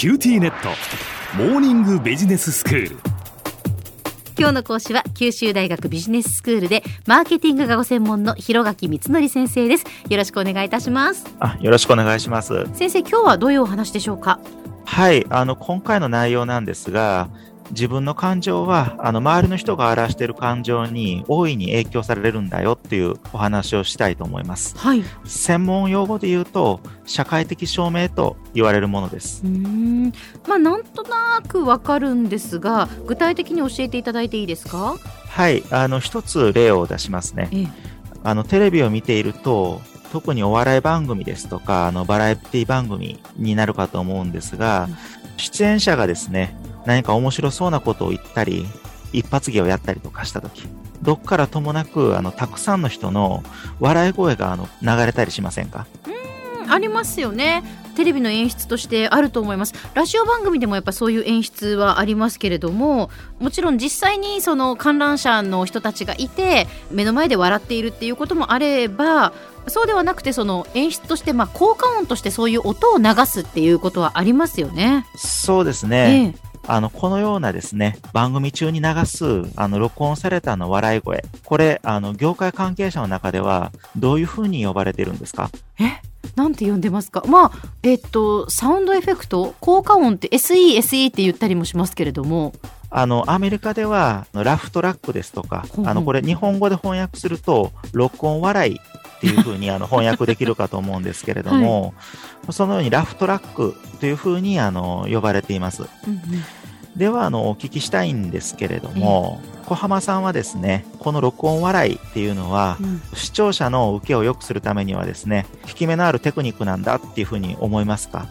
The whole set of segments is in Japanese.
QTnet。モーニングビジネススクール。今日の講師は九州大学ビジネススクールでマーケティングがご専門の広垣光則先生です。よろしくお願いいたします。あよろしくお願いします。先生今日はどういうお話でしょうか？はいあの今回の内容なんですが自分の感情はあの周りの人が表している感情に大いに影響されるんだよっていうお話をしたいと思います。はい。専門用語で言うと社会的証明と言われるものです。うん。まあなんとなくわかるんですが、具体的に教えていただいていいですか？はい、あの一つ例を出しますね。ええ。あのテレビを見ていると特にお笑い番組ですとかあのバラエティ番組になるかと思うんですが、うん出演者がですね何か面白そうなことを言ったり一発芸をやったりとかした時どっからともなくあのたくさんの人の笑い声があの流れたりしませんか？ありますよね。テレビの演出としてあると思います。ラジオ番組でもやっぱそういう演出はありますけれども、もちろん実際にその観覧車の人たちがいて目の前で笑っているっていうこともあれば、そうではなくてその演出としてまあ効果音としてそういう音を流すっていうことはありますよね。そうですね、あのこのようなですね番組中に流すあの録音されたあの笑い声。これあの業界関係者の中ではどういうふうに呼ばれているんですか？え？えなんて呼んでますか？まあえっとサウンドエフェクト効果音って SE SE って言ったりもしますけれども。あの、アメリカでは、ラフトラックですとかあの、これ日本語で翻訳すると、録音笑いっていうふうにあの翻訳できるかと思うんですけれども、そのようにラフトラックというふうにあの呼ばれています。うんうん。では、あの、お聞きしたいんですけれども、小浜さんはですね、この録音笑いっていうのは、うん。視聴者の受けを良くするためにはですね、効き目のあるテクニックなんだっていうふうに思いますか？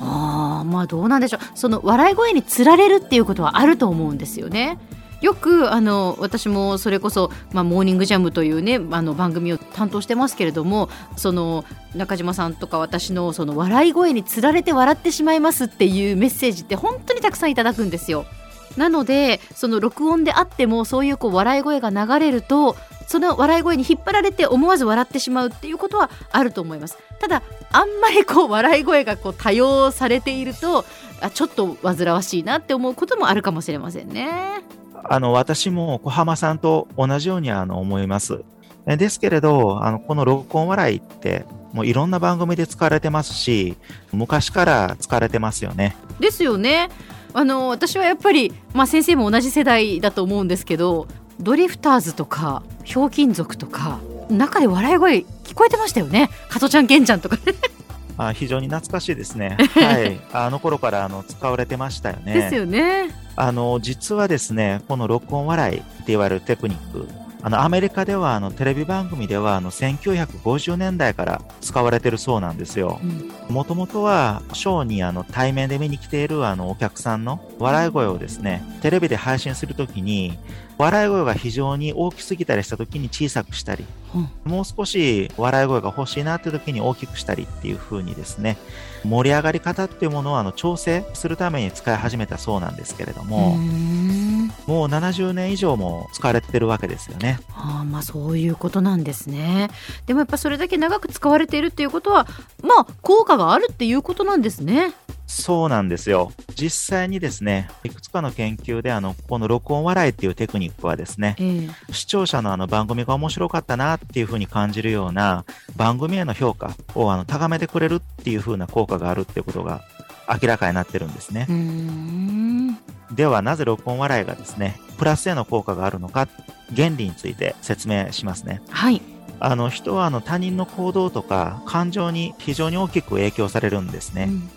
ああまあどうなんでしょう。その笑い声につられるっていうことはあると思うんですよね。よくあの私もそれこそ、まあ、モーニングジャムというねあの番組を担当してますけれどもその中島さんとか私のその笑い声につられて笑ってしまいますっていうメッセージって本当にたくさんいただくんですよ。なのでその録音であってもそういうこう笑い声が流れるとその笑い声に引っ張られて思わず笑ってしまうっていうことはあると思いますただあんまりこう笑い声がこう多用されているとあちょっと煩わしいなって思うこともあるかもしれませんねあの、私も小浜さんと同じようにあの思います。えですけれど、あの、この録音笑いって、もういろんな番組で使われてますし、昔から使われてますよね。ですよねあの私はやっぱり、まあ、先生も同じ世代だと思うんですけどドリフターズとかひょうきん族とか中で笑い声聞こえてましたよね加トちゃんケンちゃんとかねあ非常に懐かしいですね。はい。あの頃からあの使われてましたよね。ですよねあの、実はですね、この録音笑いって言われるテクニック、あの、アメリカでは、あの、テレビ番組では、あの、1950年代から使われてるそうなんですよう。んもともとは、ショーに、あの、対面で見に来ている、あの、お客さんの笑い声をですね、テレビで配信するときに、笑い声が非常に大きすぎたりしたときに小さくしたり、うん。もう少し笑い声が欲しいなって時に大きくしたりっていう風にですね、盛り上がり方っていうものをあの調整するために使い始めたそうなんですけれども、もう70年以上も使われてるわけですよね。ああまあそういうことなんですね。でもやっぱそれだけ長く使われているっていうことはまあ効果があるっていうことなんですねそうなんですよ。実際にですね、いくつかの研究であの、この録音笑いっていうテクニックはですね、ええ視聴者のあの番組が面白かったなっていう風に感じるような番組への評価をあの高めてくれるっていう風な効果があるってことが明らかになってるんですね。ではなぜ録音笑いがですね、プラスへの効果があるのか、原理について説明しますね。はいあの人はあの他人の行動とか感情に非常に大きく影響されるんですね。うん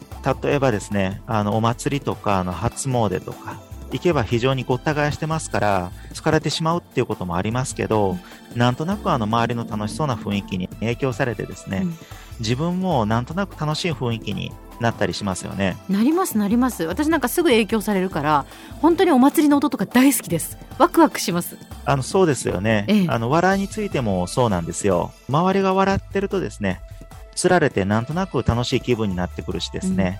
例えばですね、あのお祭りとかあの初詣とか、行けば非常にごった返してますから、疲れてしまうっていうこともありますけど、なんとなくあの周りの楽しそうな雰囲気に影響されてですね、うん自分もなんとなく楽しい雰囲気になったりしますよね。なりますなります私なんかすぐ影響されるから本当にお祭りの音とか大好きですワクワクしますあの、そうですよね。ええあの、笑いについてもそうなんですよ。周りが笑ってるとですね、つられてなんとなく楽しい気分になってくるしですね、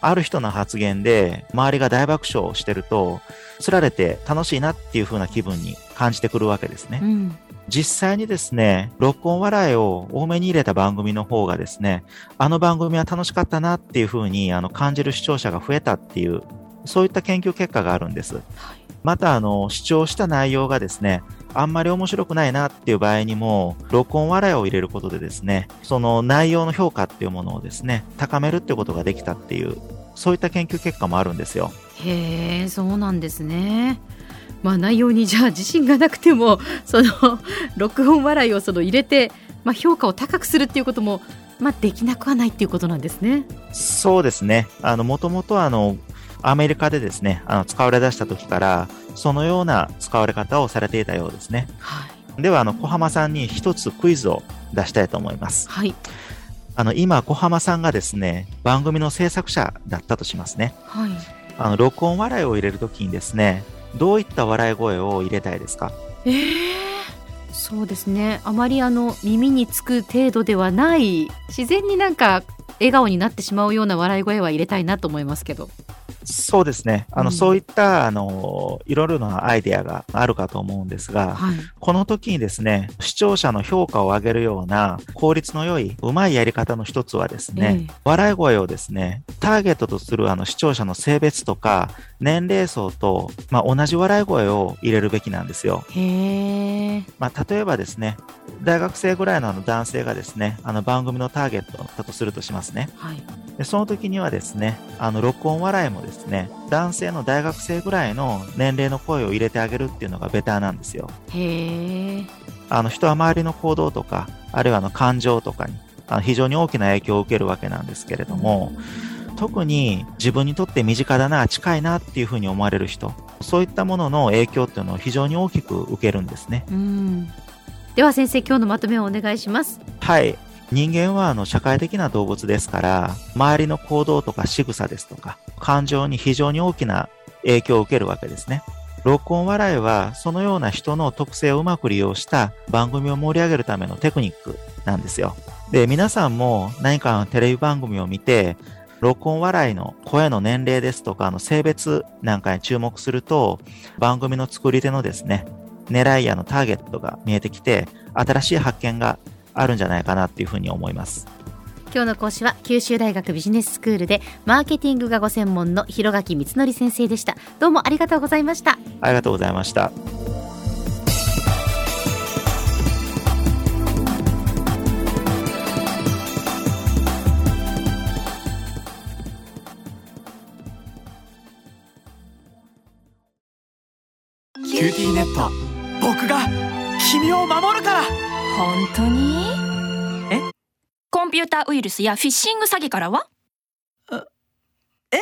ある人の発言で周りが大爆笑してると、つられて楽しいなっていう風な気分に感じてくるわけですね。うん実際にですね、録音笑いを多めに入れた番組の方がですね、あの番組は楽しかったなっていうふうにあの感じる視聴者が増えたっていう、そういった研究結果があるんです。また、あの、視聴した内容がですね、あんまり面白くないなっていう場合にも、録音笑いを入れることでですね、その内容の評価っていうものをですね、高めるっていうことができたっていう、そういった研究結果もあるんですよ。へえ、そうなんですね。まあ内容にじゃあ自信がなくても、その 録音笑いをその入れて、まあ評価を高くするっていうことも、まあできなくはないっていうことなんですね。そうですね。あの、もともとあの、アメリカでですね、あの使われ出した時から、そのような使われ方をされていたようですね。はい、では、あの、小浜さんに一つクイズを出したいと思います。はい。あの、今、小浜さんがですね、番組の制作者だったとしますね。はい。あの、録音笑いを入れるときにですね、どういった笑い声を入れたいですか？ええー、そうですね。あまりあの、耳につく程度ではない、自然になんか笑顔になってしまうような笑い声は入れたいなと思いますけど。そうですね。あの、うん、そういった、あの、いろいろなアイデアがあるかと思うんですが、はい、この時にですね、視聴者の評価を上げるような効率の良い、うまいやり方の一つはですね、えー、笑い声をですね、ターゲットとするあの視聴者の性別とか、年齢層と、まあ、同じ笑い声を入れるべきなんですよ。へまあ、例えばですね、大学生ぐらいのあの男性がですね、あの番組のターゲットだとするとしますね。はい、でその時にはですね、あの録音笑いもですね、男性の大学生ぐらいの年齢の声を入れてあげるっていうのがベターなんですよ。へあの人は周りの行動とか、あるいはあの感情とかにあの非常に大きな影響を受けるわけなんですけれども、特に自分にとって身近だな、近いなっていうふうに思われる人、そういったものの影響っていうのを非常に大きく受けるんですね。うん。では先生今日のまとめをお願いします。はい人間はあの社会的な動物ですから周りの行動とか仕草ですとか感情に非常に大きな影響を受けるわけですね録音笑いはそのような人の特性をうまく利用した番組を盛り上げるためのテクニックなんですよ。で、皆さんも何かのテレビ番組を見て、録音笑いの声の年齢ですとか、の性別なんかに注目すると、番組の作り手のですね、狙いやのターゲットが見えてきて、新しい発見があるんじゃないかなっていうふうに思います。今日の講師は九州大学ビジネススクールでマーケティングがご専門の広垣光則先生でした。どうもありがとうございました。ありがとうございました。QTnet 僕が君を守るから本当に？え？コンピューターウイルスやフィッシング詐欺からは？え？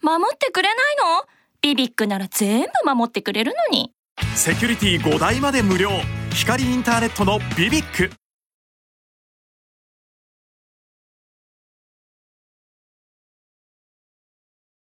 守ってくれないの？ BBIQ なら全部守ってくれるのに。セキュリティ5台まで無料。光インターネットの BBIQ